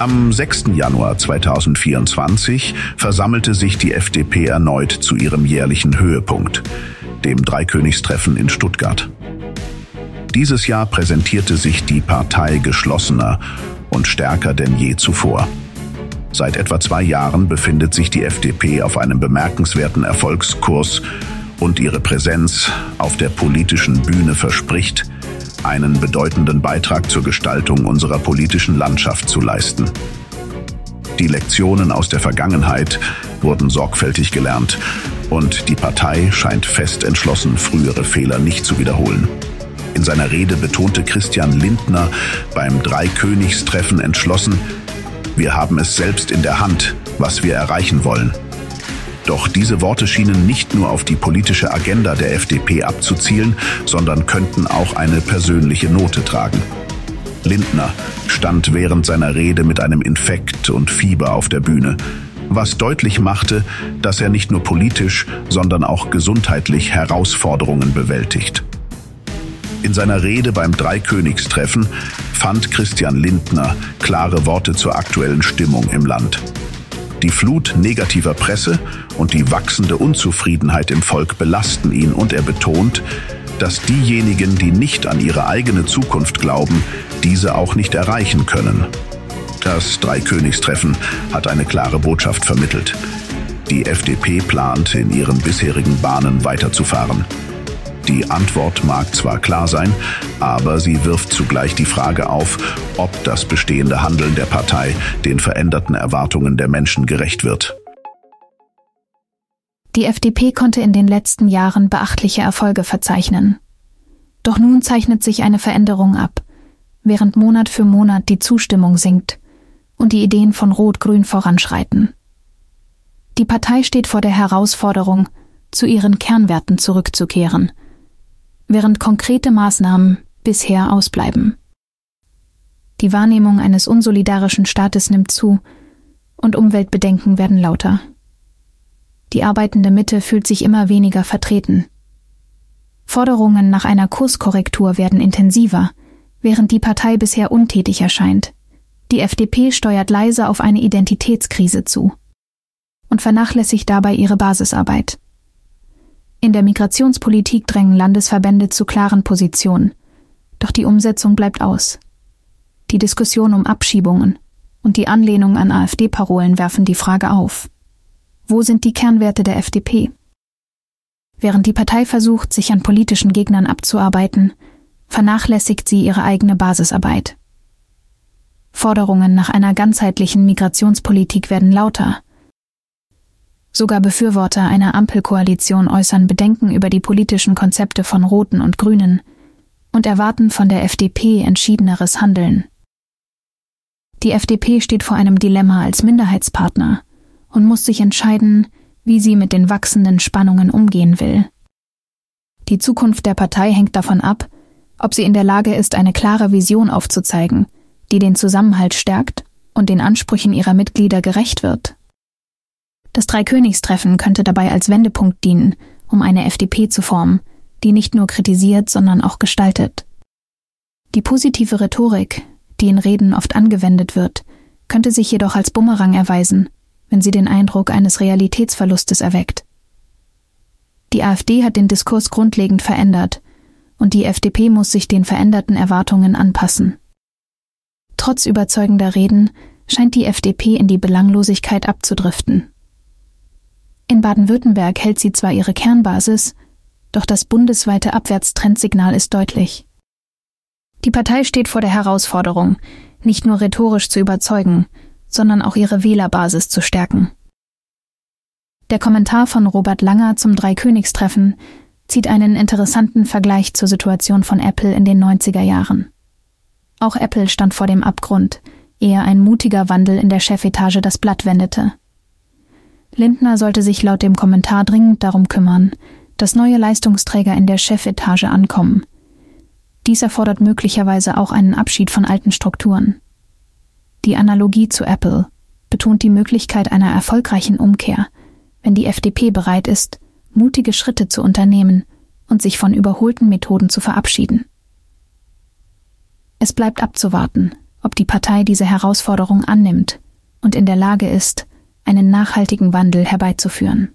Am 6. Januar 2024 versammelte sich die FDP erneut zu ihrem jährlichen Höhepunkt, dem Dreikönigstreffen in Stuttgart. Dieses Jahr präsentierte sich die Partei geschlossener und stärker denn je zuvor. Seit etwa zwei Jahren befindet sich die FDP auf einem bemerkenswerten Erfolgskurs und ihre Präsenz auf der politischen Bühne verspricht, einen bedeutenden Beitrag zur Gestaltung unserer politischen Landschaft zu leisten. Die Lektionen aus der Vergangenheit wurden sorgfältig gelernt und die Partei scheint fest entschlossen, frühere Fehler nicht zu wiederholen. In seiner Rede betonte Christian Lindner beim Dreikönigstreffen entschlossen, wir haben es selbst in der Hand, was wir erreichen wollen. Doch diese Worte schienen nicht nur auf die politische Agenda der FDP abzuzielen, sondern könnten auch eine persönliche Note tragen. Lindner stand während seiner Rede mit einem Infekt und Fieber auf der Bühne, was deutlich machte, dass er nicht nur politisch, sondern auch gesundheitlich Herausforderungen bewältigt. In seiner Rede beim Dreikönigstreffen fand Christian Lindner klare Worte zur aktuellen Stimmung im Land. Die Flut negativer Presse und die wachsende Unzufriedenheit im Volk belasten ihn und er betont, dass diejenigen, die nicht an ihre eigene Zukunft glauben, diese auch nicht erreichen können. Das Dreikönigstreffen hat eine klare Botschaft vermittelt. Die FDP plant, in ihren bisherigen Bahnen weiterzufahren. Die Antwort mag zwar klar sein, aber sie wirft zugleich die Frage auf, ob das bestehende Handeln der Partei den veränderten Erwartungen der Menschen gerecht wird. Die FDP konnte in den letzten Jahren beachtliche Erfolge verzeichnen. Doch nun zeichnet sich eine Veränderung ab, während Monat für Monat die Zustimmung sinkt und die Ideen von Rot-Grün voranschreiten. Die Partei steht vor der Herausforderung, zu ihren Kernwerten zurückzukehren – während konkrete Maßnahmen bisher ausbleiben. Die Wahrnehmung eines unsolidarischen Staates nimmt zu und Umweltbedenken werden lauter. Die arbeitende Mitte fühlt sich immer weniger vertreten. Forderungen nach einer Kurskorrektur werden intensiver, während die Partei bisher untätig erscheint. Die FDP steuert leise auf eine Identitätskrise zu und vernachlässigt dabei ihre Basisarbeit. In der Migrationspolitik drängen Landesverbände zu klaren Positionen, doch die Umsetzung bleibt aus. Die Diskussion um Abschiebungen und die Anlehnung an AfD-Parolen werfen die Frage auf. Wo sind die Kernwerte der FDP? Während die Partei versucht, sich an politischen Gegnern abzuarbeiten, vernachlässigt sie ihre eigene Basisarbeit. Forderungen nach einer ganzheitlichen Migrationspolitik werden lauter, Sogar Befürworter einer Ampelkoalition äußern Bedenken über die politischen Konzepte von Roten und Grünen und erwarten von der FDP entschiedeneres Handeln. Die FDP steht vor einem Dilemma als Minderheitspartner und muss sich entscheiden, wie sie mit den wachsenden Spannungen umgehen will. Die Zukunft der Partei hängt davon ab, ob sie in der Lage ist, eine klare Vision aufzuzeigen, die den Zusammenhalt stärkt und den Ansprüchen ihrer Mitglieder gerecht wird. Das Dreikönigstreffen könnte dabei als Wendepunkt dienen, um eine FDP zu formen, die nicht nur kritisiert, sondern auch gestaltet. Die positive Rhetorik, die in Reden oft angewendet wird, könnte sich jedoch als Bumerang erweisen, wenn sie den Eindruck eines Realitätsverlustes erweckt. Die AfD hat den Diskurs grundlegend verändert, und die FDP muss sich den veränderten Erwartungen anpassen. Trotz überzeugender Reden scheint die FDP in die Belanglosigkeit abzudriften. In Baden-Württemberg hält sie zwar ihre Kernbasis, doch das bundesweite Abwärtstrendsignal ist deutlich. Die Partei steht vor der Herausforderung, nicht nur rhetorisch zu überzeugen, sondern auch ihre Wählerbasis zu stärken. Der Kommentar von Robert Langer zum Dreikönigstreffen zieht einen interessanten Vergleich zur Situation von Apple in den 90er Jahren. Auch Apple stand vor dem Abgrund, ehe ein mutiger Wandel in der Chefetage das Blatt wendete. Lindner sollte sich laut dem Kommentar dringend darum kümmern, dass neue Leistungsträger in der Chefetage ankommen. Dies erfordert möglicherweise auch einen Abschied von alten Strukturen. Die Analogie zu Apple betont die Möglichkeit einer erfolgreichen Umkehr, wenn die FDP bereit ist, mutige Schritte zu unternehmen und sich von überholten Methoden zu verabschieden. Es bleibt abzuwarten, ob die Partei diese Herausforderung annimmt und in der Lage ist, einen nachhaltigen Wandel herbeizuführen.